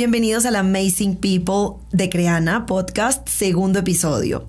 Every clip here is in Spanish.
Bienvenidos al Amazing People de Creana Podcast, segundo episodio.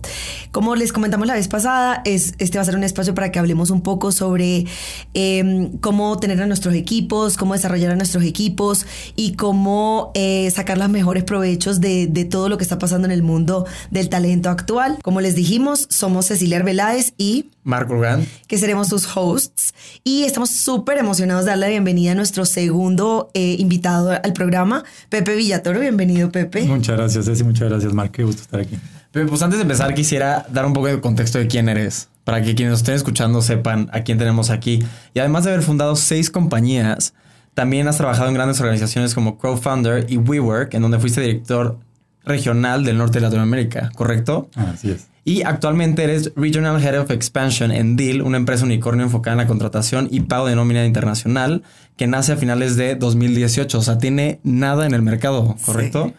Como les comentamos la vez pasada, es, este va a ser un espacio para que hablemos un poco sobre em, cómo tener a nuestros equipos, cómo desarrollar a nuestros equipos y cómo eh, sacar los mejores provechos de, de, todo lo que está pasando en el mundo del talento actual. Como les dijimos, somos Cecilia Arbeláez y Marco Urgan, que seremos sus hosts. Y estamos súper emocionados de darle la bienvenida a nuestro segundo eh, invitado al programa, Pepe Villatoro. Bienvenido, Pepe. Muchas gracias, Ceci. Muchas gracias, Marco. Qué gusto estar aquí. Pues antes de empezar, quisiera dar un poco de contexto de quién eres, para que quienes nos estén escuchando sepan a quién tenemos aquí. Y además de haber fundado seis compañías, también has trabajado en grandes organizaciones como Crowdfunder y WeWork, en donde fuiste director regional del norte de Latinoamérica, ¿correcto? Así es. Y actualmente eres Regional Head of Expansion en Deal, una empresa unicornio enfocada en la contratación y pago de nómina internacional que nace a finales de 2018. O sea, tiene nada en el mercado, ¿correcto?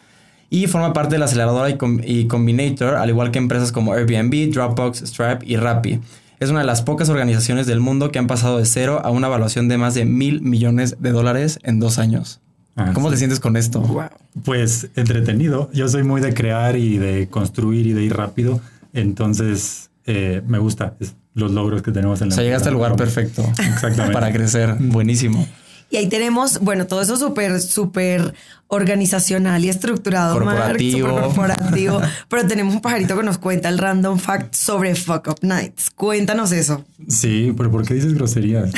Y forma parte de la aceleradora y, Combinator, al igual que empresas como Airbnb, Dropbox, Stripe y Rappi. Es una de las pocas organizaciones del mundo que han pasado de cero a una evaluación de más de mil millones de dólares en dos años. Ah, ¿Cómo te sientes con esto? Pues entretenido. Yo soy muy de crear y de construir y de ir rápido. Entonces, eh, me gusta los logros que tenemos en la... O sea, llegaste al lugar perfecto. Exactamente. Para crecer. Buenísimo. Y ahí tenemos, bueno, todo eso súper, súper organizacional y estructurado. Corporativo. corporativo. pero tenemos un pajarito que nos cuenta el random fact sobre Fuck Up Nights. Cuéntanos eso. Sí, pero ¿por qué dices groserías?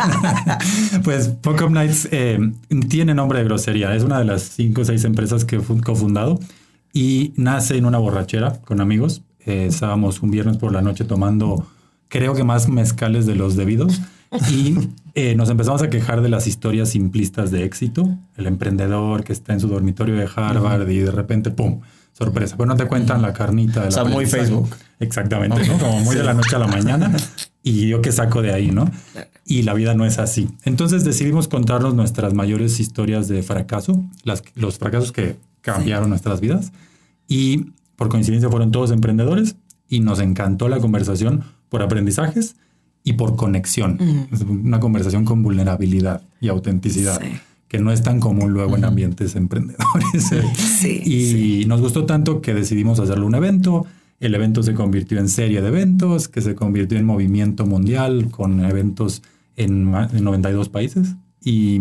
pues Fuck Up Nights eh, tiene nombre de grosería. Es una de las cinco o seis empresas que he cofundado y nace en una borrachera con amigos. Eh, estábamos un viernes por la noche tomando, creo que más mezcales de los debidos. Y eh, nos empezamos a quejar de las historias simplistas de éxito. El emprendedor que está en su dormitorio de Harvard y de repente, ¡pum! Sorpresa. Pero no te cuentan la carnita de la. O sea, muy Facebook. Exactamente, ¿no? Como muy de la noche a la mañana. Y yo qué saco de ahí, ¿no? Y la vida no es así. Entonces decidimos contarnos nuestras mayores historias de fracaso, las, los fracasos que cambiaron nuestras vidas. Y por coincidencia fueron todos emprendedores y nos encantó la conversación por aprendizajes y por conexión. Una conversación con vulnerabilidad y autenticidad. que no es tan común luego en ambientes emprendedores. y nos gustó tanto que decidimos hacerlo un evento. El evento se convirtió en serie de eventos, que se convirtió en movimiento mundial con eventos en, en 92 países. Y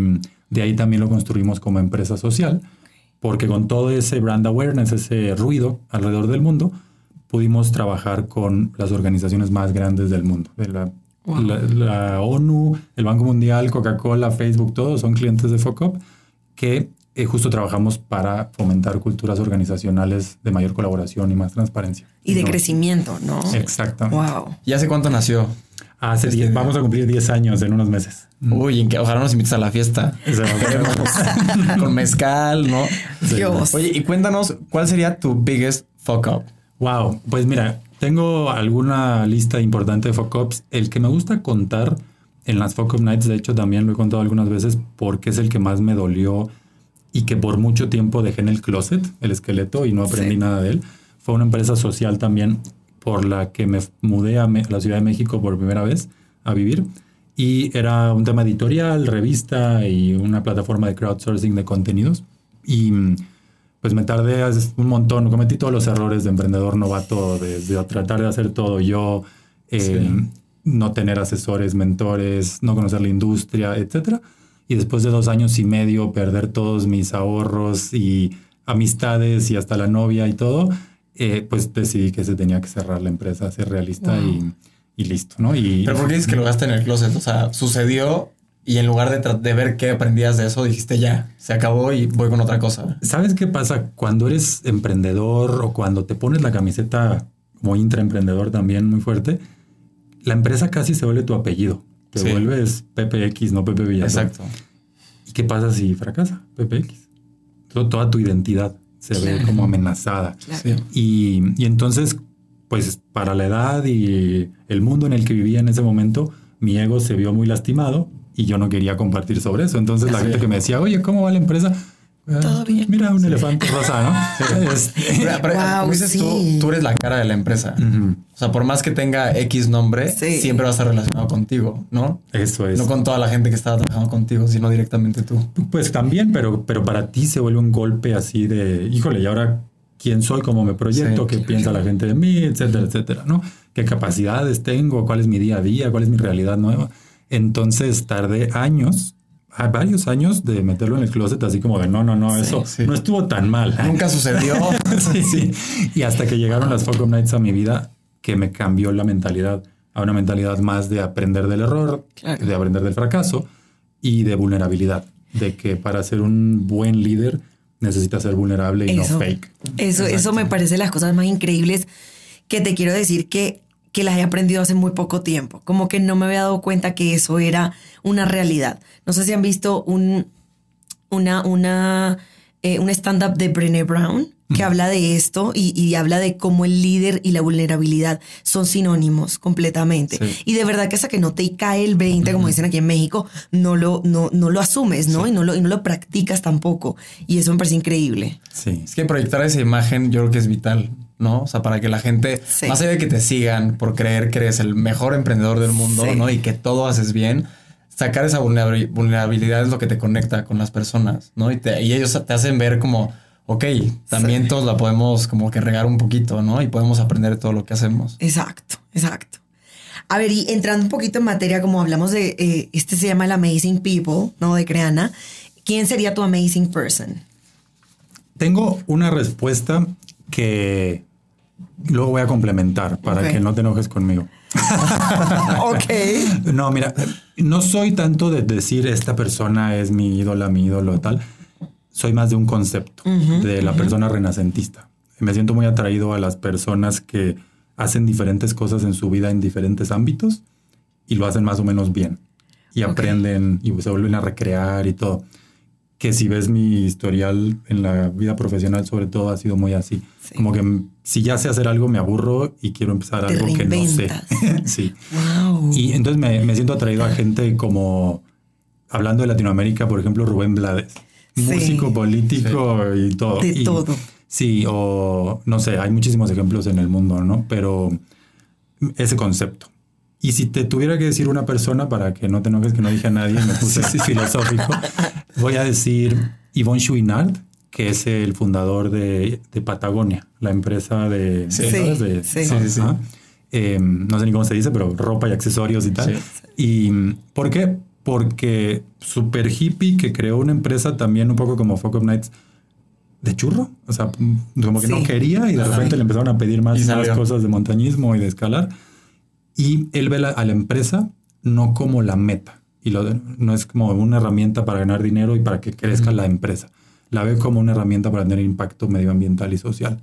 de ahí también lo construimos como empresa social porque con todo ese brand awareness, ese ruido alrededor del mundo, pudimos trabajar con las organizaciones más grandes del mundo. De la, ONU, el Banco Mundial, Coca-Cola, Facebook, todos son clientes de FOCOP que eh, justo trabajamos para fomentar culturas organizacionales de mayor colaboración y más transparencia. Y de crecimiento, ¿no? Exactamente. Wow. ¿Y hace cuánto nació? Hace este, vamos a cumplir 10 años en unos meses. Uy, ojalá nos invites a la fiesta. Con mezcal, ¿no? Oye, y cuéntanos, ¿cuál sería tu biggest fuck up? Wow, pues mira, tengo alguna lista importante de fuck ups. El que me gusta contar en las fuck up nights, de hecho, también lo he contado algunas veces porque es el que más me dolió y que por mucho tiempo dejé en el closet, el esqueleto, y no aprendí nada de él. Fue una empresa social también por la que me mudé a, la Ciudad de México por primera vez a vivir. Y era un tema editorial, revista y una plataforma de crowdsourcing de contenidos. Y pues me tardé un montón, cometí todos los errores de emprendedor novato, desde tratar de hacer todo yo, eh, no tener asesores, mentores, no conocer la industria, etc. Y después de dos años y medio perder todos mis ahorros y amistades y hasta la novia y todo, eh, pues decidí que se tenía que cerrar la empresa, ser realista y, listo, ¿no? Y, Pero ¿por qué dices que lo gaste en el closet? O sea, sucedió y en lugar de, de, ver qué aprendías de eso, dijiste ya, se acabó y voy con otra cosa. ¿Sabes qué pasa? Cuando eres emprendedor o cuando te pones la camiseta como intraemprendedor también muy fuerte, la empresa casi se vuelve tu apellido. Te vuelves PPX, no Pepe Villasol. Exacto. ¿Y qué pasa si fracasa PPX? toda tu identidad se ve como amenazada. Y, y, entonces, pues para la edad y el mundo en el que vivía en ese momento, mi ego se vio muy lastimado y yo no quería compartir sobre eso. Entonces la gente que me decía, oye, ¿cómo va la empresa? Ah, Todo bien. Mira, un elefante rosa, ¿no? Este, Pero, pero, Wow, dices sí. tú, tú eres la cara de la empresa. ujú, O sea, por más que tenga X nombre, Sí. siempre va a estar relacionado contigo, ¿no? Eso es. No con toda la gente que está trabajando contigo, sino directamente tú. Pues también, pero, pero para ti se vuelve un golpe así de, híjole, y ahora quién soy, cómo me proyecto, Sí. qué piensa la gente de mí, etcétera, etcétera, ¿no? ¿Qué capacidades tengo? ¿Cuál es mi día a día? ¿Cuál es mi realidad nueva? Entonces tardé años, a varios años de meterlo en el closet así como de, no, no, no, eso sí. no estuvo tan mal. Nunca sucedió. sí, sí. Y hasta que llegaron las Focus Nights a mi vida, que me cambió la mentalidad a una mentalidad más de aprender del error, Claro. de aprender del fracaso y de vulnerabilidad. De que para ser un buen líder necesitas ser vulnerable y no fake. Eso, eso me parece las cosas más increíbles que te quiero decir que, que las he aprendido hace muy poco tiempo. Como que no me había dado cuenta que eso era una realidad. No sé si han visto un, una, una, eh, un stand-up de Brené Brown que habla de esto y, y habla de cómo el líder y la vulnerabilidad son sinónimos completamente. Sí. Y de verdad que hasta que no te cae el 20, como dicen aquí en México, no lo, no, no lo asumes, ¿no? Y, no lo, y no lo practicas tampoco. Y eso me parece increíble. Sí. Es que proyectar esa imagen yo creo que es vital, ¿no? O sea, para que la gente, Sí. más allá de que te sigan por creer que eres el mejor emprendedor del mundo, Sí. ¿no? Y que todo haces bien, sacar esa vulnerabil- vulnerabilidad es lo que te conecta con las personas, ¿no? Y, te- y ellos te hacen ver como, ok, también todos la podemos como que regar un poquito, ¿no? Y podemos aprender de todo lo que hacemos. Exacto, exacto. A ver, y entrando un poquito en materia, como hablamos de, eh, este se llama el Amazing People, ¿no? De Creana. ¿Quién sería tu amazing person? Tengo una respuesta que luego voy a complementar para que no te enojes conmigo. ok. No, mira, no soy tanto de decir esta persona es mi ídola, mi ídolo, tal. Soy más de un concepto de la persona renacentista. Me siento muy atraído a las personas que hacen diferentes cosas en su vida en diferentes ámbitos y lo hacen más o menos bien. Y aprenden y se vuelven a recrear y todo. Que si ves mi historial en la vida profesional, sobre todo, ha sido muy así. Sí. Como que mm, si ya sé hacer algo, me aburro y quiero empezar Te algo que no sé. sí. Wow. Y entonces me, me siento atraído a gente como, hablando de Latinoamérica, por ejemplo, Rubén Blades, Sí. músico, político y todo. De Y- todo. Sí, o no sé, hay muchísimos ejemplos en el mundo, ¿no? Pero ese concepto. Y si te tuviera que decir una persona, para que no te enojes que no dije a nadie, me puse así filosófico, voy a decir Yvonne Chouinard, que es el fundador de, de Patagonia, la empresa de... Sí. ¿sabes? Sí, De- sí. Sí, sí, sí. Eh, no sé ni cómo se dice, pero ropa y accesorios y tal. Sí. ¿Y por qué? Porque super hippie que creó una empresa también un poco como Focus Nights de churro. O sea, mm, como que Sí. no quería y de repente le empezaron a pedir más, más cosas de montañismo y de escalar. Y él ve la- a la empresa no como la meta. Y lo de- no es como una herramienta para ganar dinero y para que crezca la empresa. La ve como una herramienta para tener impacto medioambiental y social.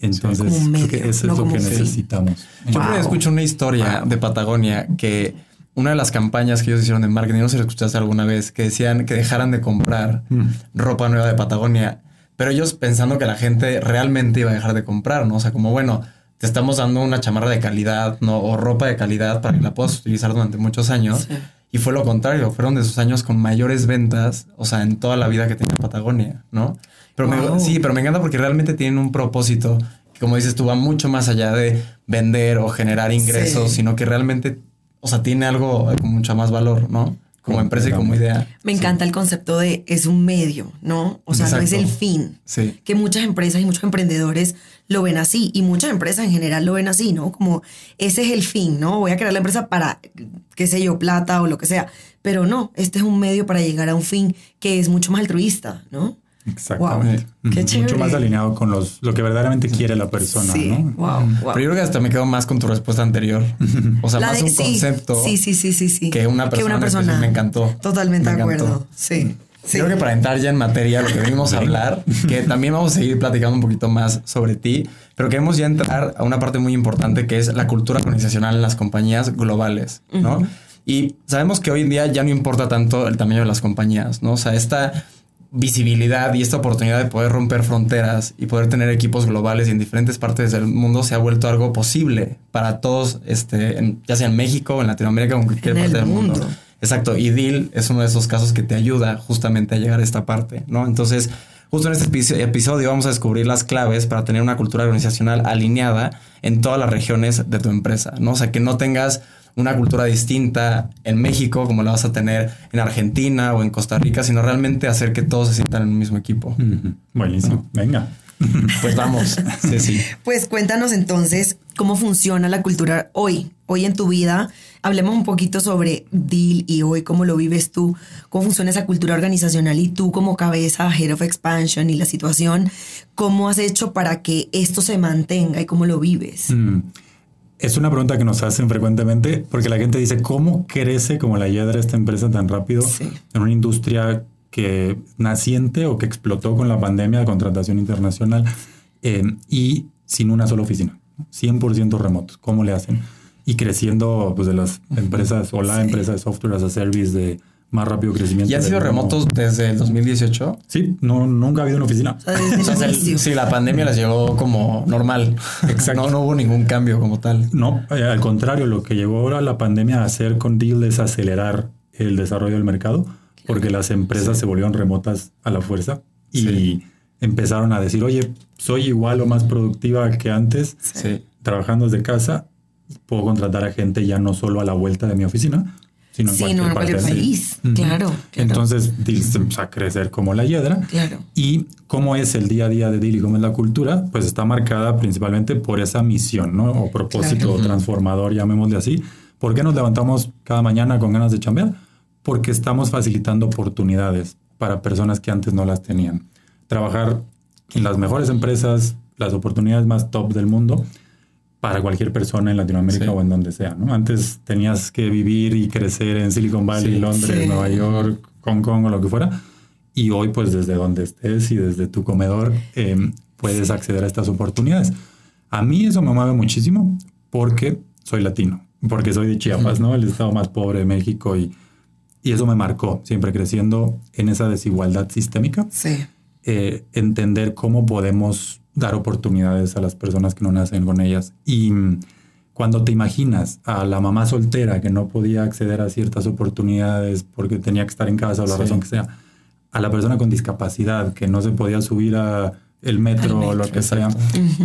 Entonces, creo que eso no es lo que necesitamos. Yo Wow. escucho una historia de Patagonia que una de las campañas que ellos hicieron de marketing, no sé si lo escuchaste alguna vez, que decían que dejaran de comprar Mm. ropa nueva de Patagonia, pero ellos pensando que la gente realmente iba a dejar de comprar, ¿no? O sea, como bueno, te estamos dando una chamarra de calidad, ¿no? O ropa de calidad para que la puedas utilizar durante muchos años. Sí. Y fue lo contrario, fueron de esos años con mayores ventas, o sea, en toda la vida que tenía Patagonia, ¿no? Pero me- sí, pero me encanta porque realmente tienen un propósito que, como dices tú, va mucho más allá de vender o generar ingresos, Sí. sino que realmente, o sea, tiene algo con mucho más valor, ¿no? Como empresa y como idea. Me encanta el concepto de es un medio, ¿no? O sea, no es el fin. Sí. Que muchas empresas y muchos emprendedores lo ven así y muchas empresas en general lo ven así, ¿no? Como ese es el fin, ¿no? Voy a crear la empresa para, qué sé yo, plata o lo que sea. Pero no, este es un medio para llegar a un fin que es mucho más altruista, ¿no? Exactamente. Wow, qué chévere. Mucho más alineado con los, lo que verdaderamente quiere la persona, sí, ¿no? wow, wow. Pero yo creo que hasta me quedo más con tu respuesta anterior. O sea, La más de- un sí, concepto Sí, sí, sí, sí, sí. que una persona. Me encantó. Totalmente Me de encantó. acuerdo. Sí. Sí. Creo que para entrar ya en materia, lo que venimos a hablar, que también vamos a seguir platicando un poquito más sobre ti, pero queremos ya entrar a una parte muy importante que es la cultura organizacional en las compañías globales, ¿no? Y sabemos que hoy en día ya no importa tanto el tamaño de las compañías, ¿no? O sea, esta visibilidad y esta oportunidad de poder romper fronteras y poder tener equipos globales y en diferentes partes del mundo se ha vuelto algo posible para todos, este, en- ya sea en México, en Latinoamérica o en cualquier En parte el del mundo. mundo. Exacto, y Deal es uno de esos casos que te ayuda justamente a llegar a esta parte, ¿no? Entonces, justo en este episodio vamos a descubrir las claves para tener una cultura organizacional alineada en todas las regiones de tu empresa, ¿no? O sea, que no tengas una cultura distinta en México como la vas a tener en Argentina o en Costa Rica, sino realmente hacer que todos se sientan en un mismo equipo. Buenísimo. Venga. Pues vamos. Sí, sí. Pues cuéntanos entonces cómo funciona la cultura hoy, hoy en tu vida. Hablemos un poquito sobre Deal y hoy cómo lo vives tú, cómo funciona esa cultura organizacional y tú como cabeza, Head of Expansion y la situación, cómo has hecho para que esto se mantenga y cómo lo vives. Mm. Es una pregunta que nos hacen frecuentemente porque la gente dice, ¿cómo crece como la hiedra esta empresa tan rápido en una industria que naciente o que explotó con la pandemia de contratación internacional eh, y sin una sola oficina, 100% remotos. ¿Cómo le hacen? Y creciendo pues, de las empresas o la empresa de software as a service de más rápido crecimiento. ¿Y han sido remotos desde el 2018? Sí, no, nunca ha habido una oficina. sí, la pandemia las llegó como normal. Exacto. No, hubo ningún cambio como tal. No, eh, al contrario, lo que llegó ahora la pandemia a hacer con Deal es acelerar el desarrollo del mercado porque las empresas se volvieron remotas a la fuerza y empezaron a decir, oye, soy igual o más productiva que antes, trabajando desde casa, puedo contratar a gente ya no solo a la vuelta de mi oficina, sino en cualquier, no, parte país. Claro, Entonces, se empezó a crecer como la hiedra. Claro. Y cómo es el día a día de DIL y cómo es la cultura, pues está marcada principalmente por esa misión, ¿no? O propósito transformador, llamémosle así. ¿Por qué nos levantamos cada mañana con ganas de chambear? Porque estamos facilitando oportunidades para personas que antes no las tenían. Trabajar en las mejores empresas, las oportunidades más top del mundo para cualquier persona en Latinoamérica o en donde sea. ¿no? Antes tenías que vivir y crecer en Silicon Valley, Londres, Nueva York, Hong Kong o lo que fuera. Y hoy, pues desde donde estés y desde tu comedor, em, puedes acceder a estas oportunidades. A mí eso me mueve muchísimo porque soy latino, porque soy de Chiapas, ¿no? El estado más pobre de México y y eso me marcó, siempre creciendo en esa desigualdad sistémica. Sí. Eh, entender cómo podemos dar oportunidades a las personas que no nacen con ellas. Y mm, cuando te imaginas a la mamá soltera que no podía acceder a ciertas oportunidades porque tenía que estar en casa o la razón que sea, a la persona con discapacidad que no se podía subir a el metro, o lo que sea,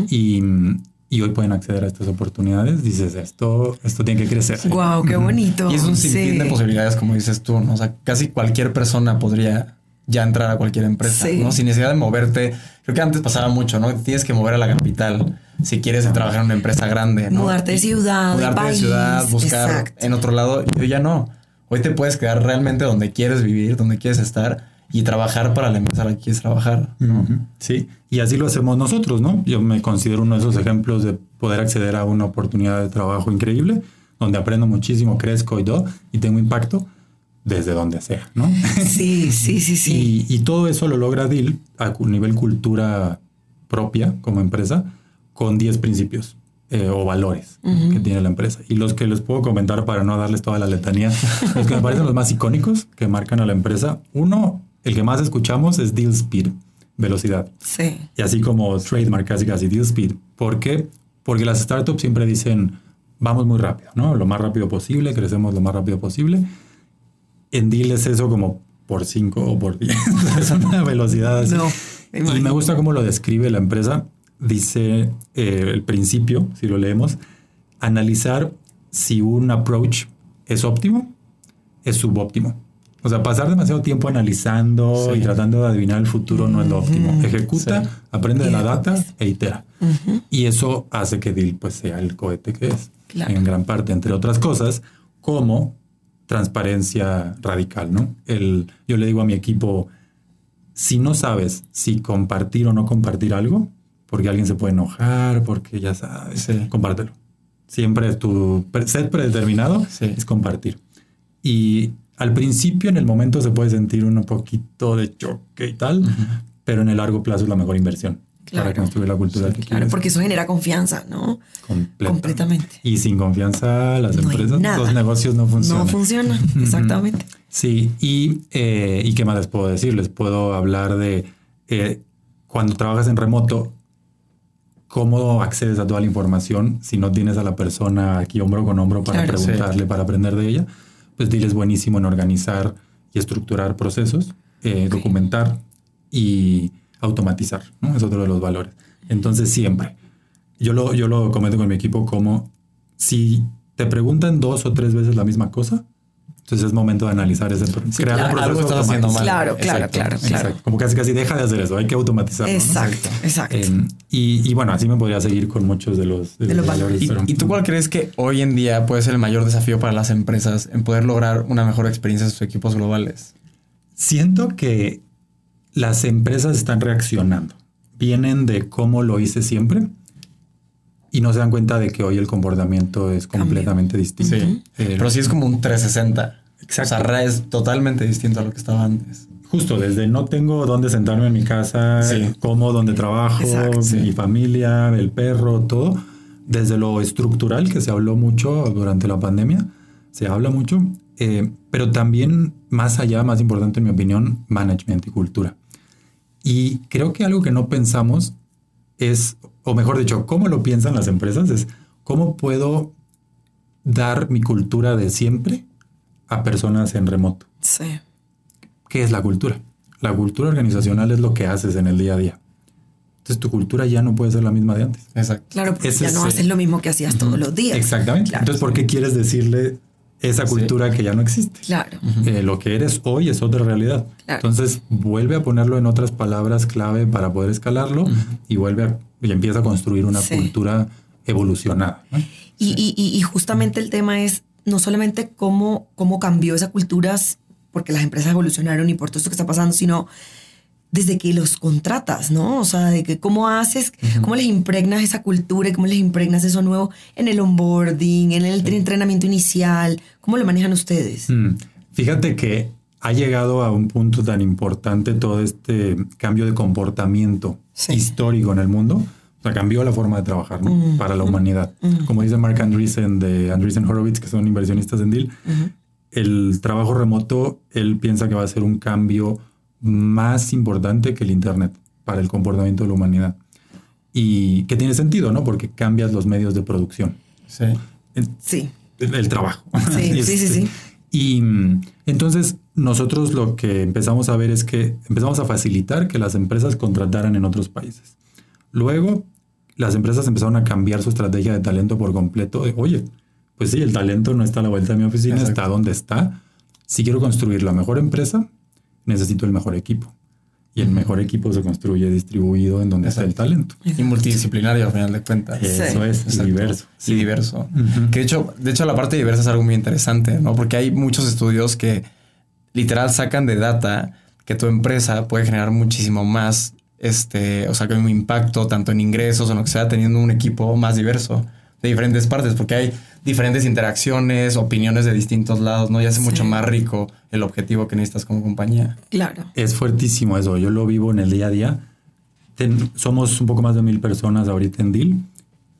y, mm, y hoy pueden acceder a estas oportunidades, dices, esto, esto tiene que crecer. Wow, qué bonito. Y es un sinfín de posibilidades, como dices tú, ¿no? O sea, casi cualquier persona podría ya entrar a cualquier empresa, ¿no? Sin necesidad de moverte. Creo que antes pasaba mucho, ¿no? Tienes que mover a la capital si quieres trabajar en una empresa grande, ¿no? Mudarte de ciudad, Mudarte de, ciudad, buscar en otro lado. Hoy ya no. Hoy te puedes quedar realmente donde quieres vivir, donde quieres estar y trabajar para la empresa a la que quieres trabajar. Sí, y así lo hacemos nosotros, ¿no? Yo me considero uno de esos ejemplos de poder acceder a una oportunidad de trabajo increíble, donde aprendo muchísimo, crezco y todo, y tengo impacto desde donde sea, ¿no? Sí, sí, sí, sí. y, todo eso lo logra DIL a nivel cultura propia como empresa con 10 principios. Eh, o valores que tiene la empresa. Y los que les puedo comentar para no darles toda la letanía, los que me parecen los más icónicos que marcan a la empresa. Uno el que más escuchamos es deal speed, velocidad. Sí. Y así como trademark, casi casi deal speed. ¿Por qué? Porque las startups siempre dicen, vamos muy rápido, ¿no? Lo más rápido posible, crecemos lo más rápido posible. En deal es eso como por 5 o por 10. es una velocidad así. No, y me gusta cómo lo describe la empresa. Dice eh, el principio, si lo leemos, analizar si un approach es óptimo, es subóptimo. O sea, pasar demasiado tiempo analizando y tratando de adivinar el futuro no es lo óptimo. Ejecuta, aprende de la data e itera. Y eso hace que DIL pues, sea el cohete que es. En gran parte, entre otras cosas, como transparencia radical, ¿no? El, yo le digo a mi equipo, si no sabes si compartir o no compartir algo, porque alguien se puede enojar, porque ya sabes, compártelo. Siempre tu set predeterminado es compartir. Y al principio, en el momento, se puede sentir un poquito de choque y tal, pero en el largo plazo es la mejor inversión para construir la cultura que Claro, porque eso genera confianza, ¿no? Completamente. Y sin confianza, las empresas, los negocios no funcionan. No funcionan, exactamente. Sí, y, eh, y qué más les puedo decir? Les puedo hablar de eh, cuando trabajas en remoto, cómo accedes a toda la información si no tienes a la persona aquí hombro con hombro para preguntarle, para aprender de ella pues Dile es buenísimo en organizar y estructurar procesos, eh, documentar y automatizar, ¿no? Es otro de los valores. Entonces, siempre. Yo lo, yo lo comento con mi equipo como si te preguntan dos o tres veces la misma cosa, entonces es momento de analizar ese crear claro, un algo proceso estás haciendo mal. Claro, claro, Exacto, claro, claro. Exacto. Como casi casi deja de hacer eso, hay que automatizarlo. ¿no? Exacto, exacto. Eh, y, y bueno, así me podría seguir con muchos de los, de De los los valores. ¿Y, pero- y tú cuál crees que hoy en día puede ser el mayor desafío para las empresas en poder lograr una mejor experiencia en sus equipos globales? Siento que las empresas están reaccionando. Vienen de cómo lo hice siempre y no se dan cuenta de que hoy el comportamiento es completamente distinto. Sí. Eh, Pero sí es como un 360. Exacto. O sea, es totalmente distinto a lo que estaba antes. Justo desde no tengo dónde sentarme en mi casa, Sí. como donde trabajo, Exacto, sí. mi familia, el perro, todo. Desde lo estructural que se habló mucho durante la pandemia, se habla mucho, eh, pero también más allá, más importante en mi opinión, management y cultura. Y creo que algo que no pensamos es, o mejor dicho, cómo lo piensan las empresas, es cómo puedo dar mi cultura de siempre a personas en remoto. Sí. ¿Qué es la cultura? La cultura organizacional es lo que haces en el día a día. Entonces tu cultura ya no puede ser la misma de antes. Exacto. Claro, porque Ese ya es, no eh, haces lo mismo que hacías todos los días. Exactamente. Claro. Entonces, ¿por qué quieres decirle esa Sí. cultura que ya no existe? Claro. Eh, lo que eres hoy es otra realidad. Claro. Entonces, vuelve a ponerlo en otras palabras clave para poder escalarlo y vuelve a, y empieza a construir una Sí. cultura evolucionada. ¿no? Y, y- y- y justamente el tema es no solamente cómo, cómo cambió esa cultura, porque las empresas evolucionaron y por todo esto que está pasando, sino desde que los contratas, ¿no? O sea, de que cómo haces, cómo les impregnas esa cultura y cómo les impregnas eso nuevo en el onboarding, en el entrenamiento inicial, cómo lo manejan ustedes. Mm, Fíjate que ha llegado a un punto tan importante todo este cambio de comportamiento Sí. histórico en el mundo. O sea, cambió la forma de trabajar ¿no? para la humanidad. Como dice Mark Andreessen de Andreessen Horowitz, que son inversionistas en Deal, el trabajo remoto, él piensa que va a ser un cambio más importante que el Internet para el comportamiento de la humanidad. Y que tiene sentido, ¿no? Porque cambias los medios de producción. Sí. Sí, El, el trabajo. Sí, sí, sí, sí. Y mm, entonces nosotros lo que empezamos a ver es que empezamos a facilitar que las empresas contrataran en otros países. Luego, las empresas empezaron a cambiar su estrategia de talento por completo. De, Oye, pues sí, el talento no está a la vuelta de mi oficina, Exacto. está donde está. Si quiero construir la mejor empresa, necesito el mejor equipo. Y el mejor equipo se construye distribuido en donde está el talento. Y multidisciplinario al final de cuentas. Eso es, y Exacto. diverso. Sí, diverso. Que de hecho, de hecho, la parte diversa es algo muy interesante, ¿no? Porque hay muchos estudios que literal sacan de data que tu empresa puede generar muchísimo más, este, o sea, que un impacto tanto en ingresos o en lo que sea, teniendo un equipo más diverso de diferentes partes, porque hay diferentes interacciones, opiniones de distintos lados, ¿no? Y hace mucho Sí. más rico el objetivo que necesitas como compañía. claro. Es fuertísimo eso. Yo lo vivo en el día a día. Ten- somos un poco más de mil personas ahorita en Deal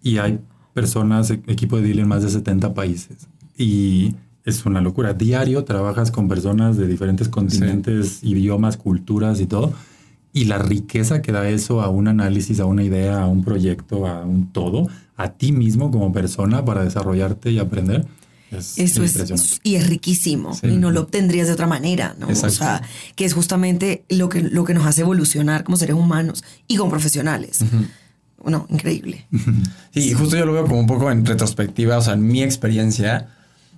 y hay personas, e- equipo de Deal en más de 70 países. Y es una locura. Diario trabajas con personas de diferentes continentes, idiomas, culturas y todo. Y la riqueza que da eso a un análisis, a una idea, a un proyecto, a un todo, a ti mismo como persona para desarrollarte y aprender. Es Eso es, y es riquísimo, Sí. y no lo obtendrías de otra manera, ¿no? Exacto. O sea, que es justamente lo que, lo que nos hace evolucionar como seres humanos y como profesionales. Bueno, increíble. Sí, y justo yo lo veo como un poco en retrospectiva, o sea, en mi experiencia,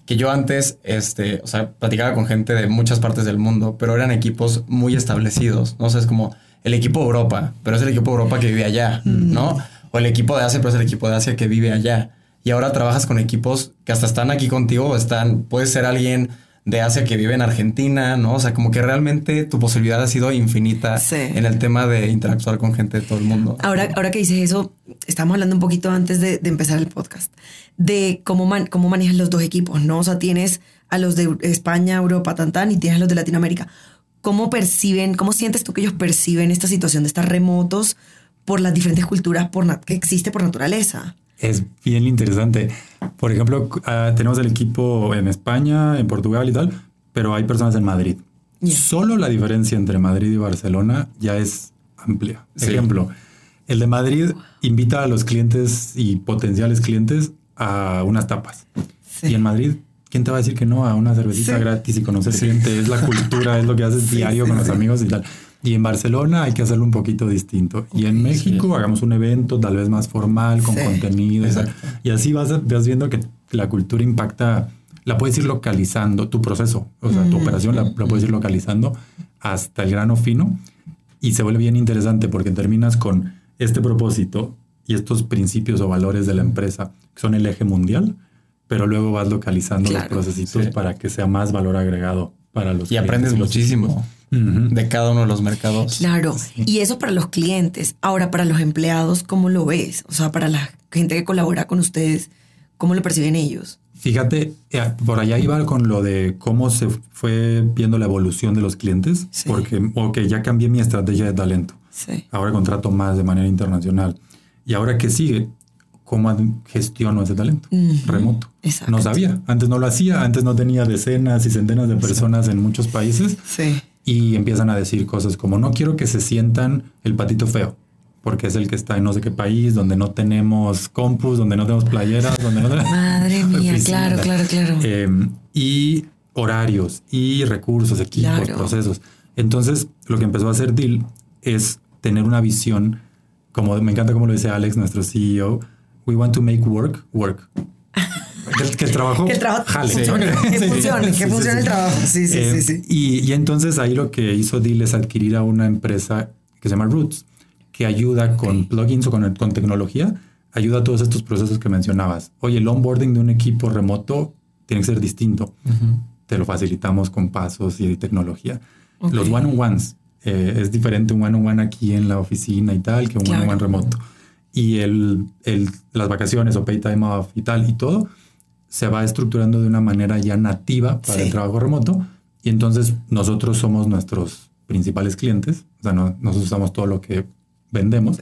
que yo antes, este, o sea, platicaba con gente de muchas partes del mundo, pero eran equipos muy establecidos, ¿no? O sea, es como el equipo de Europa, pero es el equipo de Europa que vive allá, ¿no? O el equipo de Asia, pero es el equipo de Asia que vive allá. Y ahora trabajas con equipos que hasta están aquí contigo, o están, puede ser alguien de Asia que vive en Argentina, ¿no? O sea, como que realmente tu posibilidad ha sido infinita Sí. en el tema de interactuar con gente de todo el mundo. Ahora, ahora que dices eso, estamos hablando un poquito antes de, de empezar el podcast, de cómo, man- cómo manejas los dos equipos, ¿no? O sea, tienes a los de España, Europa, tan, tan, y tienes a los de Latinoamérica. ¿Cómo perciben, cómo sientes tú que ellos perciben esta situación de estar remotos por las diferentes culturas por que existe por naturaleza? Es bien interesante. Por ejemplo, ah, tenemos el equipo en España, en Portugal y tal, pero hay personas en Madrid. Yeah. Solo la diferencia entre Madrid y Barcelona ya es amplia. Sí. Ejemplo, el de Madrid invita a los clientes y potenciales clientes a unas tapas. Sí. Y en Madrid, ¿quién te va a decir que no a una cervecita Sí. gratis y conocer cliente? Es la cultura, es lo que haces diario sí, con los sí. amigos y tal. Y en Barcelona hay que hacerlo un poquito distinto. y en México hagamos un evento tal vez más formal, con contenido. Y así vas, vas viendo que la cultura impacta, la puedes ir localizando, tu proceso, o sea, tu operación la, puedes ir localizando hasta el grano fino y se vuelve bien interesante porque terminas con este propósito y estos principios o valores de la empresa que son el eje mundial, pero luego vas localizando los procesitos para que sea más valor agregado para los y aprendes muchísimo de cada uno de los mercados. Claro, y eso para los clientes. Ahora, para los empleados, ¿cómo lo ves? O sea, para la gente que colabora con ustedes, ¿cómo lo perciben ellos? Fíjate, eh, por allá iba con lo de cómo se fue viendo la evolución de los clientes, porque, ok, ya cambié mi estrategia de talento. Ahora contrato más de manera internacional. ¿Y ahora qué sigue? ¿Cómo gestiono ese talento? Remoto. No sabía. Antes no lo hacía. Antes no tenía decenas y centenas de personas en muchos países. Sí y empiezan a decir cosas como no quiero que se sientan el patito feo, porque es el que está en no sé qué país, donde no tenemos compus, donde no tenemos playeras, donde no tenemos... Madre mía, claro, claro, claro. Em, y horarios y recursos, equipos, procesos. Entonces, lo que empezó a hacer Deal es tener una visión, como me encanta como lo dice Alex, nuestro CEO, we want to make work work. Que, el trabajo, que el trabajo funcione, que funcione, que funcione el trabajo. Sí, sí, sí, sí. Y, y, entonces ahí lo que hizo Deal es adquirir a una empresa que se llama Roots, que ayuda con plugins o con, con tecnología, ayuda a todos estos procesos que mencionabas. Oye, el onboarding de un equipo remoto tiene que ser distinto. Te lo facilitamos con pasos y tecnología. Los one-on-ones, eh, es diferente un one-on-one aquí en la oficina y tal que un one-on-one remoto. Y el, el, las vacaciones o pay time off y tal y todo se va estructurando de una manera ya nativa para el trabajo remoto. Y entonces nosotros somos nuestros principales clientes, o sea, nosotros usamos todo lo que vendemos.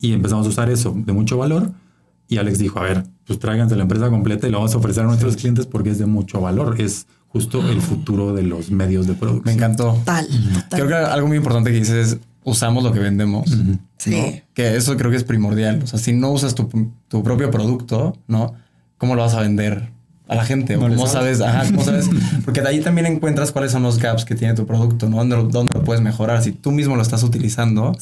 Y empezamos a usar eso de mucho valor. Y Alex dijo, a ver, pues tráiganse la empresa completa y lo vamos a ofrecer a nuestros clientes porque es de mucho valor, es justo el futuro de los medios de producción. Me encantó. Tal, Creo que algo muy importante que dices es usamos lo que vendemos. Sí. Que eso creo que es primordial. O sea, si no usas tu, tu propio producto, ¿no? ¿cómo lo vas a vender a la gente? ¿Cómo sabes? Ajá, ¿cómo sabes? Porque de ahí también encuentras cuáles son los gaps que tiene tu producto, ¿no? ¿Dónde, dónde lo puedes mejorar? Si tú mismo lo estás utilizando,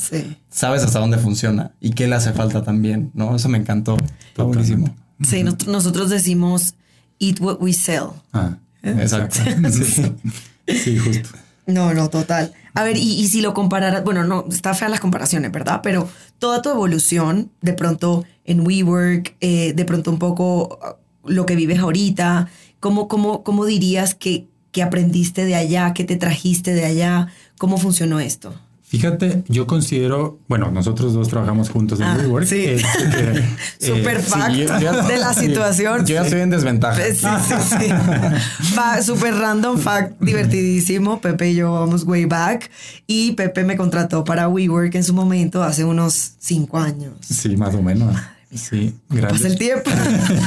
sabes hasta dónde funciona y qué le hace falta también, ¿no? Eso me encantó. Está buenísimo. Sí, nosotros decimos eat what we sell. Ah, ¿Eh? exacto. sí, justo. No, no, total. A ver, y, si lo compararas, bueno, no, está fea las comparaciones, ¿verdad? Pero toda tu evolución, de pronto en WeWork, eh, de pronto un poco uh, lo que vives ahorita, ¿cómo, cómo, cómo dirías que, que aprendiste de allá, que te trajiste de allá? ¿Cómo funcionó esto? Fíjate, yo considero, bueno, nosotros dos trabajamos juntos en ah, WeWork. Sí. Eh, super fact de la situación. Yo ya estoy en desventaja. Sí, sí, sí. super random fact, divertidísimo. Pepe y yo vamos way back. Y Pepe me contrató para WeWork en su momento, hace unos cinco años. Sí, más o menos. Sí, gran Pasa el tiempo.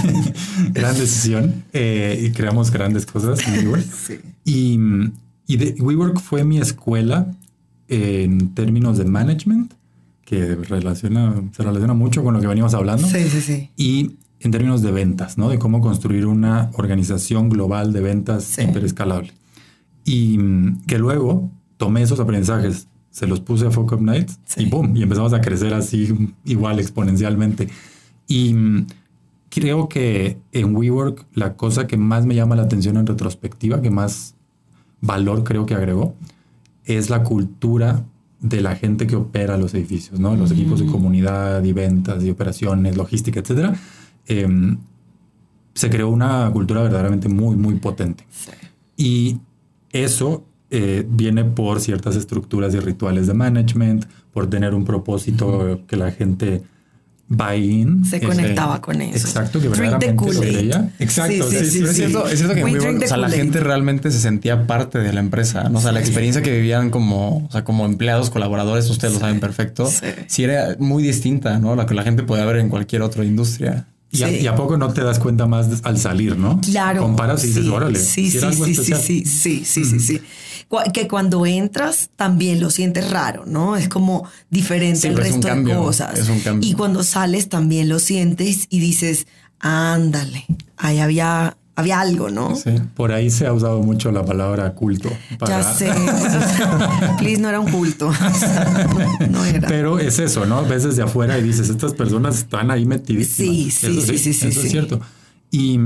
gran decisión. Eh, y creamos grandes cosas en WeWork. Sí. Y, y de, WeWork fue mi escuela en términos de management, que relaciona, se relaciona mucho con lo que veníamos hablando. Sí, sí, sí. Y en términos de ventas, ¿no? De cómo construir una organización global de ventas hiperescalable. Y mm, que luego tomé esos aprendizajes, se los puse a Focus Nights y ¡pum! Y empezamos a crecer así igual exponencialmente. Y mm, creo que en WeWork la cosa que más me llama la atención en retrospectiva, que más valor creo que agregó, es la cultura de la gente que opera los edificios, ¿no? Los equipos de comunidad y ventas y operaciones, logística, etcétera. Em, se creó una cultura verdaderamente muy, muy potente. Y eso eh, viene por ciertas estructuras y rituales de management, por tener un propósito que la gente buy-in. Se este, conectaba con eso. Exacto, que verdaderamente lo. Exacto, sí, sí, sí, Es, cierto, es cierto que muy bueno. O sea, la gente realmente se sentía parte de la empresa. ¿no? O sea, la experiencia que vivían como, o sea, como empleados, colaboradores, ustedes lo saben perfecto, sí. era muy distinta, ¿no? La que la gente podía ver en cualquier otra industria. Y a, poco no te das cuenta más al salir, ¿no? Claro. Comparas y dices, órale. Sí, sí, sí, sí, sí, sí, sí que cuando entras también lo sientes raro, ¿no? Es como diferente el resto de cosas. Y cuando sales también lo sientes y dices, ándale, ahí había había algo, ¿no? Sí. Por ahí se ha usado mucho la palabra culto. Ya sé. Please, no era un culto. No, era. Pero es eso, ¿no? Ves desde afuera y dices, estas personas están ahí metidísimas. Sí, sí, Eso sí, sí, sí, Eso sí. es cierto. Y,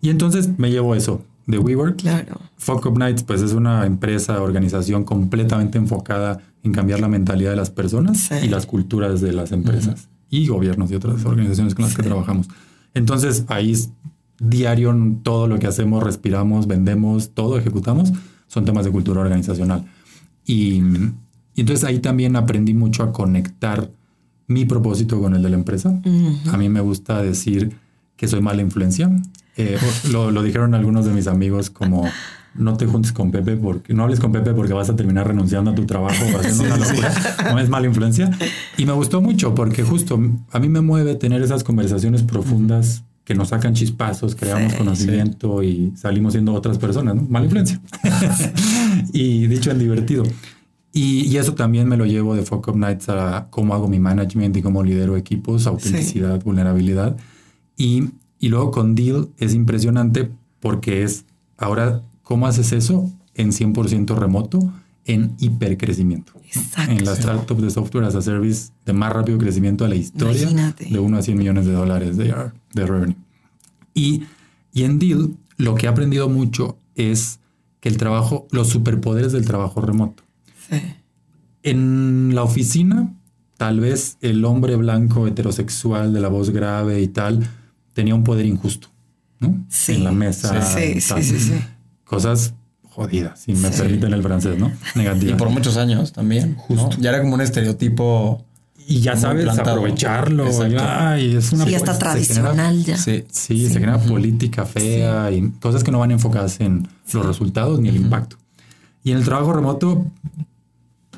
y entonces me llevo eso de WeWork. Claro. Fuck Up Nights, pues es una empresa, organización completamente enfocada en cambiar la mentalidad de las personas Sí. y las culturas de las empresas y gobiernos y otras organizaciones con las que trabajamos. Entonces ahí es diario todo lo que hacemos, respiramos, vendemos, todo ejecutamos, son temas de cultura organizacional. Y, y entonces ahí también aprendí mucho a conectar mi propósito con el de la empresa. A mí me gusta decir que soy mala influencia. Eh, lo, lo dijeron algunos de mis amigos como no te juntes con Pepe porque no hables con Pepe porque vas a terminar renunciando a tu trabajo haciendo una locura. No es mala influencia. Y me gustó mucho porque justo a mí me mueve tener esas conversaciones profundas que nos sacan chispazos, creamos Sí, conocimiento y salimos siendo otras personas, ¿no? Mala influencia. y dicho en divertido. Y, y eso también me lo llevo de Fuck Up Nights a cómo hago mi management y cómo lidero equipos, autenticidad, vulnerabilidad. Y, y luego con Deal es impresionante porque es ahora cómo haces eso en 100% remoto en hipercrecimiento. Exacto. En la startup de software as a service de más rápido crecimiento de la historia Imagínate. de 1 a 100 millones de dólares de, de revenue. Y, y en Deal lo que he aprendido mucho es que el trabajo, los superpoderes del trabajo remoto. Sí. En la oficina, tal vez el hombre blanco heterosexual de la voz grave y tal tenía un poder injusto, ¿no? Sí. En la mesa. Sí, y sí, tal. sí, sí. Cosas jodidas, si me Sí. permiten el francés, ¿no? Y Negativas. por muchos años también. ¿no? Ya era como un estereotipo. Y ya Muy sabes plantado. aprovecharlo. Ay, es una Sí, hasta genera- tradicional ya. Sí. Sí, se genera política fea y cosas que no van enfocadas en los resultados ni el impacto. Y en el trabajo remoto,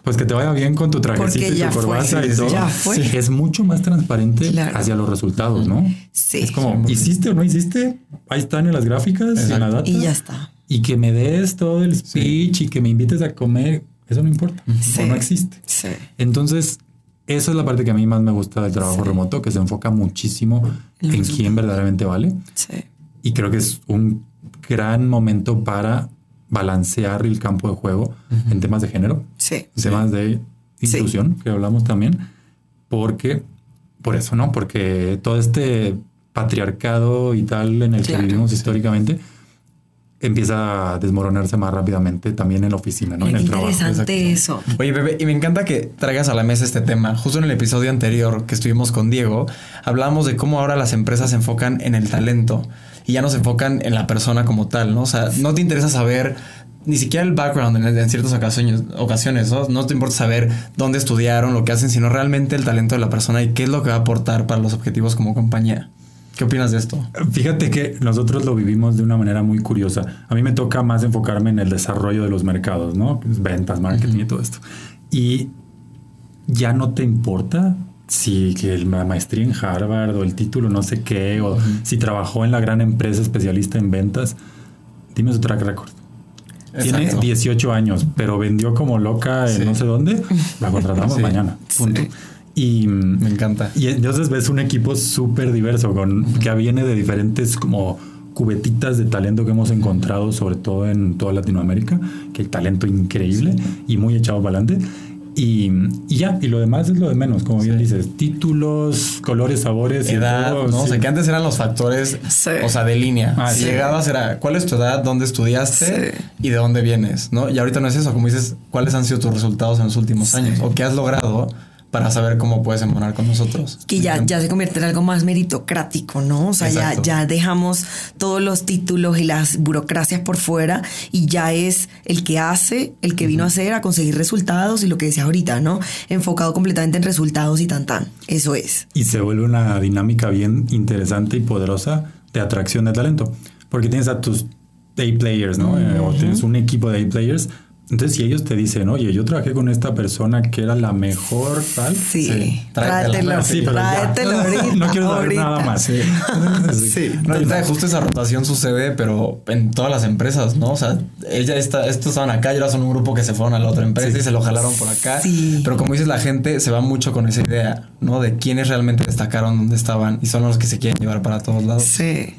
pues que te vaya bien con tu trajecito y tu fue, corbata y sí, todo. ya fue. Sí, Es mucho más transparente Claro. hacia los resultados, ¿no? Sí. Es como, ¿hiciste o no hiciste? Ahí están en las gráficas, en la Exacto. data. Y ya está. Y que me des todo el speech y que me invites a comer, eso no importa. Sí. O no existe. Sí. Entonces, esa es la parte que a mí más me gusta del trabajo remoto, que se enfoca muchísimo en quién verdaderamente vale. Sí. Y creo que es un gran momento para balancear el campo de juego en temas de género, Sí. temas de Sí. inclusión, que hablamos también, porque, por eso, ¿no? Porque todo este patriarcado y tal en el Claro. que vivimos históricamente empieza a desmoronarse más rápidamente también en la oficina, ¿no? Qué en el trabajo. interesante eso. Oye, bebé, y me encanta que traigas a la mesa este tema. Justo en el episodio anterior que estuvimos con Diego, hablábamos de cómo ahora las empresas se enfocan en el talento y ya no se enfocan en la persona como tal, ¿no? O sea, no te interesa saber ni siquiera el background en, en ciertas ocasiones, ocasiones ¿no? No te importa saber dónde estudiaron, lo que hacen, sino realmente el talento de la persona y qué es lo que va a aportar para los objetivos como compañía. ¿Qué opinas de esto? Fíjate que nosotros lo vivimos de una manera muy curiosa. A mí me toca más enfocarme en el desarrollo de los mercados, ¿no? Ventas, marketing y todo esto. Y ya no te importa si que la maestría en Harvard o el título no sé qué, o si trabajó en la gran empresa especialista en ventas. Dime su track record. Tiene Exacto. 18 años, pero vendió como loca en Sí. no sé dónde. La contratamos Sí. mañana. Punto. Sí. Y mm, Me encanta. y entonces ves un equipo súper diverso, con, que viene de diferentes como cubetitas de talento que hemos encontrado, sobre todo en toda Latinoamérica, que hay talento increíble y muy echado para adelante. Y, y ya, y lo demás es lo de menos, como bien dices, títulos, colores, sabores, y edad, todo, ¿no? O sí. sea, que antes eran los factores, Sí. o sea, de línea. Ah, si llegabas era cuál es tu edad, dónde estudiaste Sí. y de dónde vienes, ¿no? Y ahorita no es eso, como dices, cuáles han sido tus resultados en los últimos años o qué has logrado para saber cómo puedes embonar con nosotros. que ya, ya se convierte en algo más meritocrático, ¿no? O sea, ya, Exacto. ya dejamos todos los títulos y las burocracias por fuera y ya es el que hace, el que vino a hacer, a conseguir resultados y lo que decía ahorita, ¿no? Enfocado completamente en resultados y tan tan. Eso es. Y se vuelve una dinámica bien interesante y poderosa de atracción de talento. Porque tienes a tus A players, ¿no? Eh, o tienes un equipo de A players, Entonces, si ellos te dicen, oye, yo trabajé con esta persona que era la mejor, tal. Sí, Sí, tráetelo. Sí, pero ya. tráetelo ahorita. No quiero saber ahorita. nada más. Sí. Sí. No, ahorita justo esa rotación sucede, pero en todas las empresas, ¿no? O sea, ella está, estos estaban acá y ahora son un grupo que se fueron a la otra empresa y se lo jalaron por acá. Sí. Pero como dices, la gente se va mucho con esa idea, ¿no? De quiénes realmente destacaron donde estaban y son los que se quieren llevar para todos lados. Sí.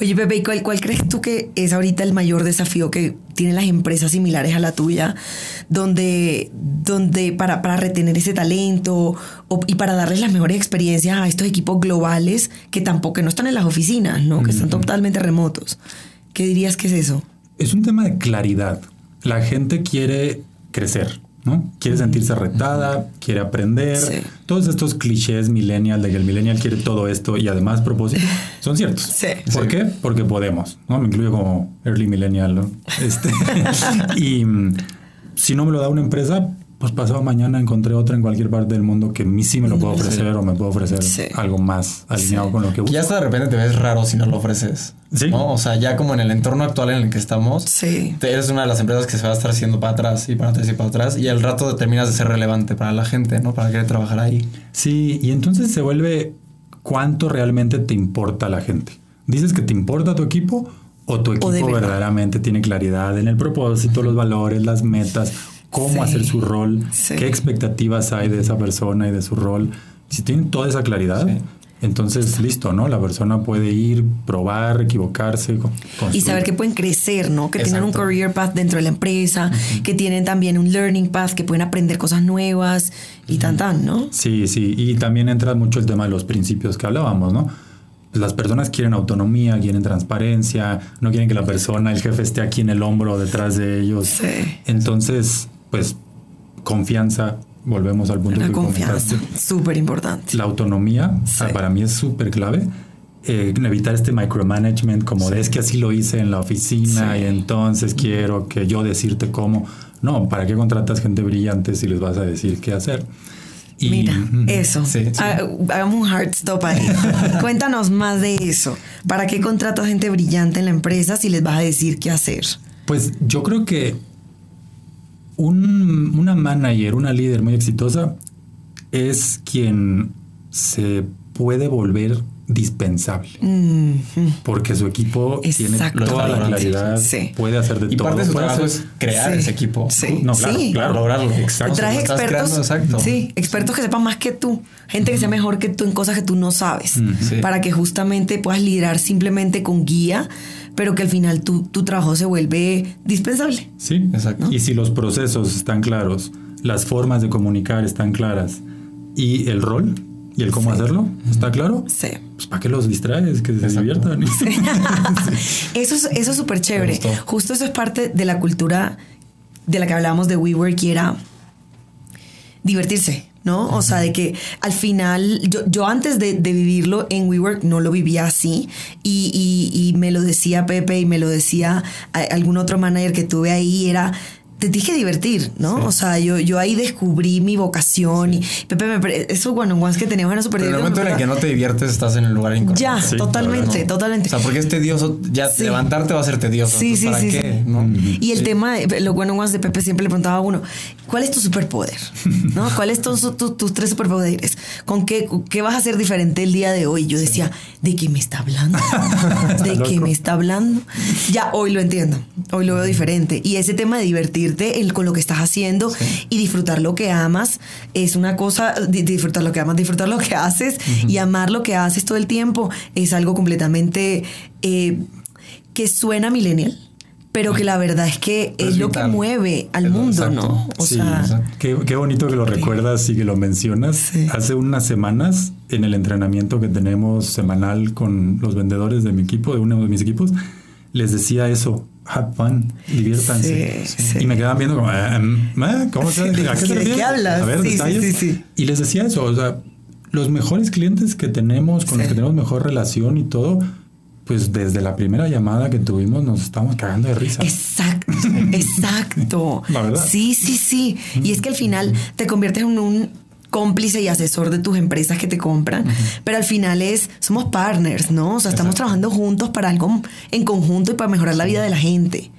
Oye, Pepe, ¿y cuál, cuál crees tú que es ahorita el mayor desafío que tienen las empresas similares a la tuya, donde, donde para, para retener ese talento o- y para darles las mejores experiencias a estos equipos globales que tampoco que no están en las oficinas, ¿no? Que están totalmente remotos. ¿Qué dirías que es eso? Es un tema de claridad. La gente quiere crecer, ¿no? Quiere sentirse retada, quiere aprender. Sí. Todos estos clichés millennial de que el millennial quiere todo esto y además propósito son ciertos. Sí. ¿Por Sí. qué? Porque podemos, ¿no? Me incluyo como early millennial, ¿no? Este, y mm, si no me lo da una empresa, pues pasado mañana encontré otra en cualquier parte del mundo que a mí sí me lo puedo ofrecer o me puedo ofrecer Sí. algo más alineado con lo que busco. ya hasta de repente te ves raro si no lo ofreces. Sí. ¿no? O sea, ya como en el entorno actual en el que estamos, Sí. te- eres una de las empresas que se va a estar haciendo para atrás y para atrás y para atrás. Y al rato terminas de ser relevante para la gente, ¿no? Para querer trabajar ahí. Sí, y entonces se vuelve cuánto realmente te importa la gente. ¿Dices que te importa tu equipo o tu equipo de verdad. verdaderamente tiene claridad en el propósito, los valores, las metas, cómo Sí. hacer su rol, Sí. qué expectativas hay de esa persona y de su rol? Si tienen toda esa claridad, Sí. entonces listo, ¿no? La persona puede ir, probar, equivocarse, co- Y construir. saber que pueden crecer, ¿no? Que tienen un Exacto. career path dentro de la empresa, que tienen también un learning path, que pueden aprender cosas nuevas y tan tan, ¿no? Sí, sí, y también entra mucho el tema de los principios que hablábamos, ¿no? Las personas quieren autonomía, quieren transparencia, no quieren que la persona, el jefe esté aquí en el hombro detrás de ellos. Sí. Entonces, pues, confianza, volvemos al punto La que confianza, súper importante. La autonomía Sí. ah, para mí es súper clave. Eh, evitar este micromanagement como de es que así lo hice en la oficina Sí. y entonces quiero que yo decirte cómo. No, ¿para qué contratas gente brillante si les vas a decir qué hacer? Y- Mira, eso. Sí, sí. Ha- Hagamos un hard stop ahí. Cuéntanos más de eso. ¿Para qué contratas gente brillante en la empresa si les vas a decir qué hacer? Pues yo creo que un- una manager, una líder muy exitosa, es quien se puede volver dispensable. Mm, Porque su equipo tiene toda la claridad, Sí. puede hacer de Y todo. parte de su trabajo hacer- es crear Sí. ese equipo. Sí. No, claro, Sí. claro. Lograrlo. Exacto. Traes expertos. exacto. Sí, expertos que sepan más que tú. Gente que sea mejor que tú en cosas que tú no sabes. Sí. Para que justamente puedas liderar simplemente con guía, pero que al final tu, tu trabajo se vuelve dispensable. Sí, Exacto. Y si los procesos están claros, las formas de comunicar están claras y el rol y el cómo hacerlo está claro, Sí. pues ¿para qué los distraes? Que se diviertan. Eso es eso es súper chévere. Justo eso es parte de la cultura de la que hablábamos de WeWork y era divertirse, ¿no? O sea, de que al final, yo, yo antes de, de vivirlo en WeWork no lo vivía así y, y- y me lo decía Pepe y me lo decía a- algún otro manager que tuve ahí, era... Te tienes que divertir, ¿no? O sea, yo, yo ahí descubrí mi vocación y Pepe, me, pre- esos one on ones que teníamos eran súper en el momento en el que no te diviertes, estás en el lugar incorrecto. Ya, Sí, totalmente, ¿no? totalmente. O sea, porque es tedioso, ya Sí. levantarte va a ser tedioso. Sí, entonces, sí, ¿Para sí, qué? sí. ¿No? Y el tema, de, lo bueno más de Pepe siempre le preguntaba a uno, ¿cuál es tu superpoder? ¿No? ¿Cuáles son tu- tus tres superpoderes? ¿Con qué, qué vas a hacer diferente el día de hoy? Yo decía, ¿de qué me está hablando? ¿De qué me está hablando? Ya hoy lo entiendo, hoy lo veo diferente. Y ese tema de divertirte el- con lo que estás haciendo y disfrutar lo que amas es una cosa, di- disfrutar lo que amas, disfrutar lo que haces y amar lo que haces todo el tiempo es algo completamente eh, que suena millennial. Pero que la verdad es que es es lo que mueve al Es mundo, exacto. ¿no? O sí, sea, qué, qué bonito que lo recuerdas y que lo mencionas. Sí. Hace unas semanas, en el entrenamiento que tenemos semanal con los vendedores de mi equipo, de uno de mis equipos, les decía eso. Have fun, diviértanse. Sí, sí. Y me quedaban viendo como, "Ah, mm, ah, ¿cómo se, ¿De ¿a qué te de qué hablas? A ver, detalles. sí, sí. Y les decía eso, o sea, los mejores clientes que tenemos, con los que tenemos mejor relación y todo, pues desde la primera llamada que tuvimos nos estamos cagando de risa. Exacto, exacto. La verdad. Sí, sí, sí. Y es que al final te conviertes en un cómplice y asesor de tus empresas que te compran, pero al final es, somos partners, ¿no? O sea, estamos Exacto. trabajando juntos para algo en conjunto y para mejorar la vida de la gente.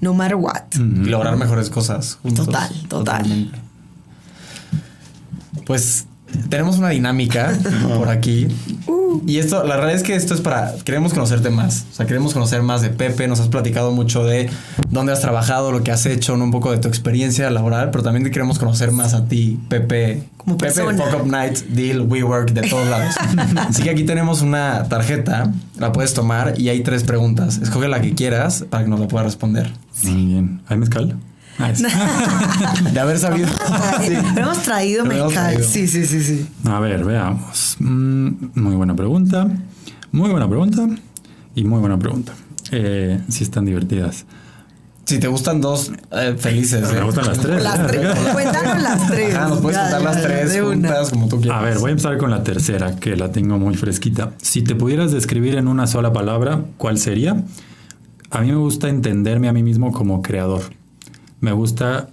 no matter what. Y lograr mejores cosas. juntos. Total, total. Totalmente. Pues tenemos una dinámica por aquí. Y esto, la realidad es que esto es para. Queremos conocerte más. O sea, queremos conocer más de Pepe. Nos has platicado mucho de dónde has trabajado, lo que has hecho, ¿no? un poco de tu experiencia laboral, pero también te queremos conocer más a ti, Pepe. Como Pepe. Fuck Up Nights, Deal, WeWork, de todos lados. Así que aquí tenemos una tarjeta, la puedes tomar y hay tres preguntas. Escoge la que quieras para que nos la puedas responder. Muy bien. ¿Hay mezcal? De haber sabido. Sí. Hemos traído. Sí, sí, sí, sí. A ver, veamos. Mm, muy buena pregunta. Muy buena pregunta. Y muy buena pregunta. Eh, sí están divertidas. Si te gustan dos, eh, felices. Me eh. gustan las tres. Las tres. Cuéntanos las tres. Ajá, nos puedes Ya, contar ya, las tres de una. juntas como tú quieras. A ver, voy a empezar con la tercera, que la tengo muy fresquita. Si te pudieras describir en una sola palabra, ¿cuál sería? A mí me gusta entenderme a mí mismo como creador. Me gusta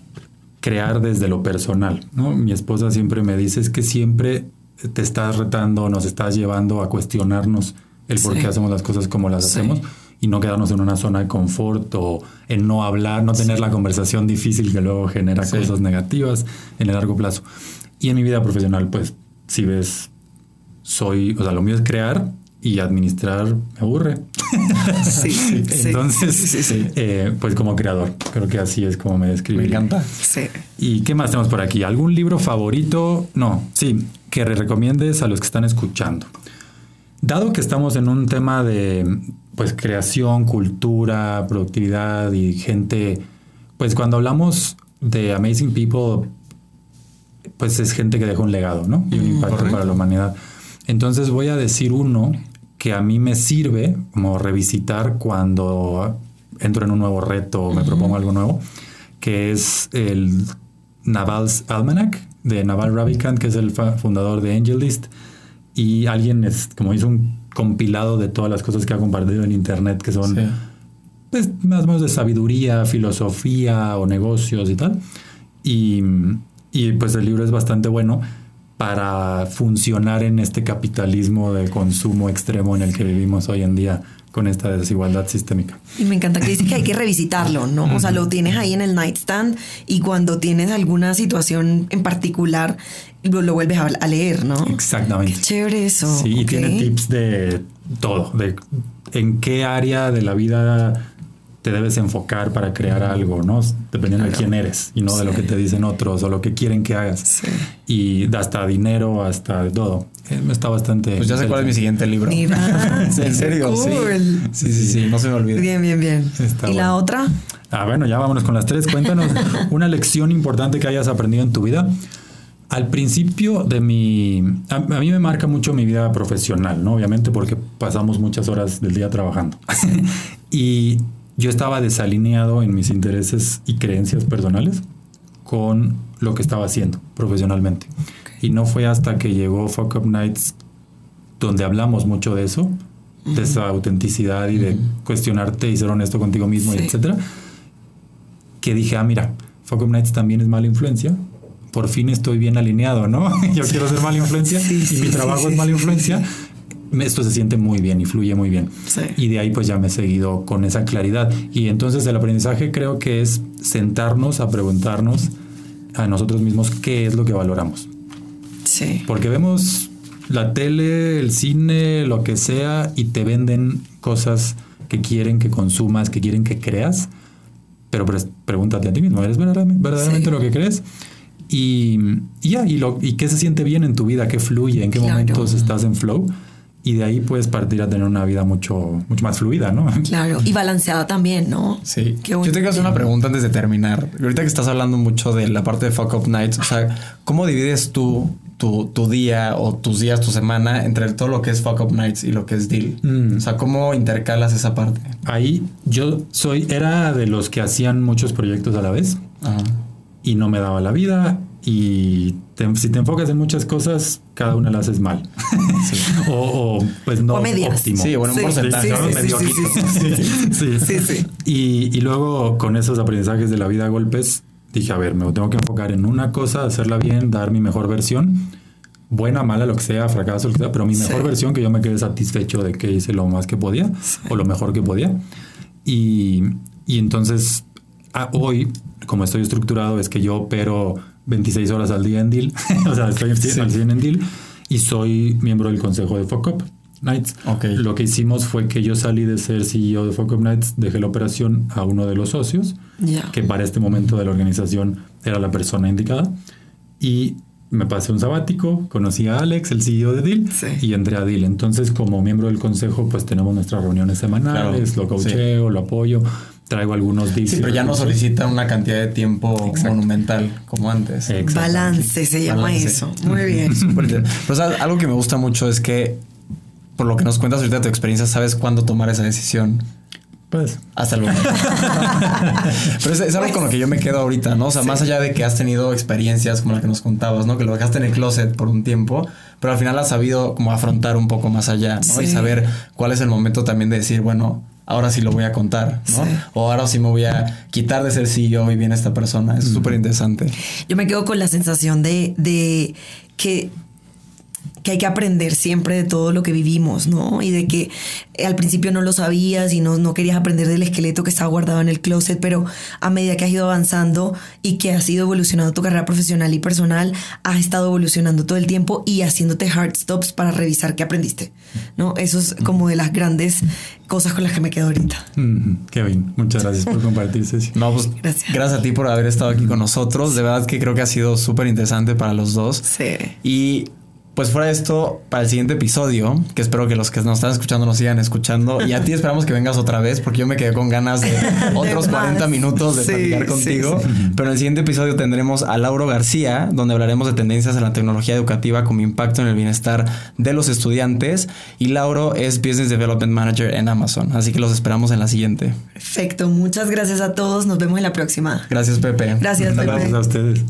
crear desde lo personal. ¿no? Mi esposa siempre me dice es que siempre te estás retando, nos estás llevando a cuestionarnos el por Sí. qué hacemos las cosas como las Sí. hacemos y no quedarnos en una zona de confort o en no hablar, no tener la conversación difícil que luego genera cosas negativas en el largo plazo. Y en mi vida profesional, pues, si ves, soy, o sea, lo mío es crear y administrar me aburre. Sí, sí. Entonces, Sí, sí, sí. eh, pues como creador, creo que así es como me Me describiría. encanta. Sí. ¿Y qué más tenemos por aquí? ¿Algún libro favorito? No, sí, que recomiendes a los que están escuchando. Dado que estamos en un tema de pues creación, cultura, productividad y gente, pues cuando hablamos de amazing people, pues es gente que deja un legado, ¿no? Y un impacto correcto. para la humanidad. Entonces voy a decir uno que a mí me sirve como revisitar cuando entro en un nuevo reto o me propongo algo nuevo, que es el Naval's Almanac de Naval Ravikant, que es el fundador de AngelList. Y alguien es, como hizo un compilado de todas las cosas que ha compartido en internet, que son Sí. pues más o menos de sabiduría, filosofía o negocios y tal. Y, y, pues el libro es bastante bueno para funcionar en este capitalismo de consumo extremo en el que vivimos hoy en día con esta desigualdad sistémica. Y me encanta que dice que hay que revisitarlo, ¿no? O sea, lo tienes ahí en el nightstand y cuando tienes alguna situación en particular, lo, lo vuelves a, leer, ¿no? Exactamente. Qué chévere eso. Sí, y tiene tips de todo, de en qué área de la vida te debes enfocar para crear algo, ¿no? Dependiendo de Claro. quién eres y no de lo Sí. que te dicen otros o lo que quieren que hagas. Sí. Y hasta dinero, hasta de todo. Eh, Está bastante. Pues ya sé cuál es mi siguiente libro. En serio, sí. Cool. Sí, sí, sí, no se me olvide. Bien, bien, bien. Está ¿Y la bueno. otra? Ah, bueno, ya vámonos con las tres. Cuéntanos una lección importante que hayas aprendido en tu vida. Al principio de mi... A, a mí me marca mucho mi vida profesional, ¿no? Obviamente porque pasamos muchas horas del día trabajando. y yo estaba desalineado en mis intereses y creencias personales con lo que estaba haciendo profesionalmente. Y no fue hasta que llegó Fuck Up Nights donde hablamos mucho de eso, de esa autenticidad y de cuestionarte y ser honesto contigo mismo, y Sí. etcétera, que dije, ah, mira, Fuck Up Nights también es mala influencia. Por fin estoy bien alineado, ¿no? Yo quiero ser mala influencia Sí, y mi trabajo es mala sí, influencia. Esto se siente muy bien y fluye muy bien. Sí. Y de ahí pues ya me he seguido con esa claridad. Y entonces el aprendizaje creo que es sentarnos a preguntarnos a nosotros mismos qué es lo que valoramos. Sí. Porque vemos la tele, el cine, lo que sea, y te venden cosas que quieren que consumas, que quieren que creas. Pero pregúntate a ti mismo, ¿eres verdaderamente, verdaderamente Sí. lo que crees? Y, y ya, y, lo, y qué se siente bien en tu vida, qué fluye, en qué Claro. momentos estás en flow. Y de ahí puedes partir a tener una vida mucho, mucho más fluida, ¿no? Claro. Y balanceada también, ¿no? Sí. Qué Yo te quiero hacer una pregunta antes de terminar. Ahorita que estás hablando mucho de la parte de Fuck Up Nights, o sea, ¿cómo divides tú tu, tu día o tus días, tu semana entre todo lo que es Fuck Up Nights y lo que es Deal? Mm. O sea, ¿cómo intercalas esa parte? Ahí yo soy, era de los que hacían muchos proyectos a la vez. Ajá. y no me daba la vida. Y te- si te enfocas en muchas cosas, cada una la haces mal. o, o, pues no O óptimo. Sí, bueno, un Sí, porcentaje. sí, ¿no? sí, Medio sí, sí, Sí, Sí, sí. Y, y luego con esos aprendizajes de la vida a golpes, dije, a ver, me tengo que enfocar en una cosa, hacerla bien, dar mi mejor versión. Buena, mala, lo que sea, fracaso, lo que sea, pero mi mejor Sí. versión que yo me quedé satisfecho de que hice lo más que podía o lo mejor que podía. Y, y entonces ah, hoy, como estoy estructurado, es que yo opero 26 horas al día en Deal, o sea, estoy al 100 en Deal y soy miembro del consejo de FOCOP. Nights. Okay. Lo que hicimos fue que yo salí de ser CEO de FOCOP Nights, dejé la operación a uno de los socios, Ya. que para este momento de la organización era la persona indicada, y me pasé un sabático, conocí a Alex, el CEO de Deal, Sí. y entré a Deal. Entonces, como miembro del consejo, pues tenemos nuestras reuniones semanales, Claro, lo coacheo, lo apoyo, traigo algunos deals. Sí, pero ya no solicitan una cantidad de tiempo monumental como antes. Balance se llama Balance. eso. Muy bien. Pero ¿sabes? algo que me gusta mucho es que, por lo que nos cuentas ahorita de tu experiencia, sabes cuándo tomar esa decisión. Pues, Hasta el momento. Pero es, es algo con lo que yo me quedo ahorita, ¿no? O sea, más allá de que has tenido experiencias como la que nos contabas, ¿no? Que lo dejaste en el closet por un tiempo, pero al final has sabido como afrontar un poco más allá, ¿no? Y saber cuál es el momento también de decir, bueno, ahora sí lo voy a contar, ¿no? Sí. O ahora sí me voy a quitar de ser CEO y viene esta persona. Es súper interesante. Yo me quedo con la sensación de, de que, que hay que aprender siempre de todo lo que vivimos, ¿no? Y de que eh, al principio no lo sabías y no, no querías aprender del esqueleto que estaba guardado en el closet, pero a medida que has ido avanzando y que has ido evolucionando tu carrera profesional y personal, has estado evolucionando todo el tiempo y haciéndote hard stops para revisar qué aprendiste, ¿no? Eso es como de las grandes cosas con las que me quedo ahorita. mm, Kevin, muchas gracias por compartir, Ceci. No, pues Gracias. gracias. a ti por haber estado aquí con nosotros. De verdad que creo que ha sido súper interesante para los dos. Sí. Y pues fuera de esto, para el siguiente episodio, que espero que los que nos están escuchando nos sigan escuchando. Y a ti esperamos que vengas otra vez, porque yo me quedé con ganas de otros más. 40 minutos de Sí, platicar sí, contigo. sí. Pero en el siguiente episodio tendremos a Lauro García, donde hablaremos de tendencias en la tecnología educativa como impacto en el bienestar de los estudiantes. Y Lauro es Business Development Manager en Amazon. Así que los esperamos en la siguiente. Perfecto. Muchas gracias a todos. Nos vemos en la próxima. Gracias, Pepe. Gracias, Pepe. Gracias a ustedes.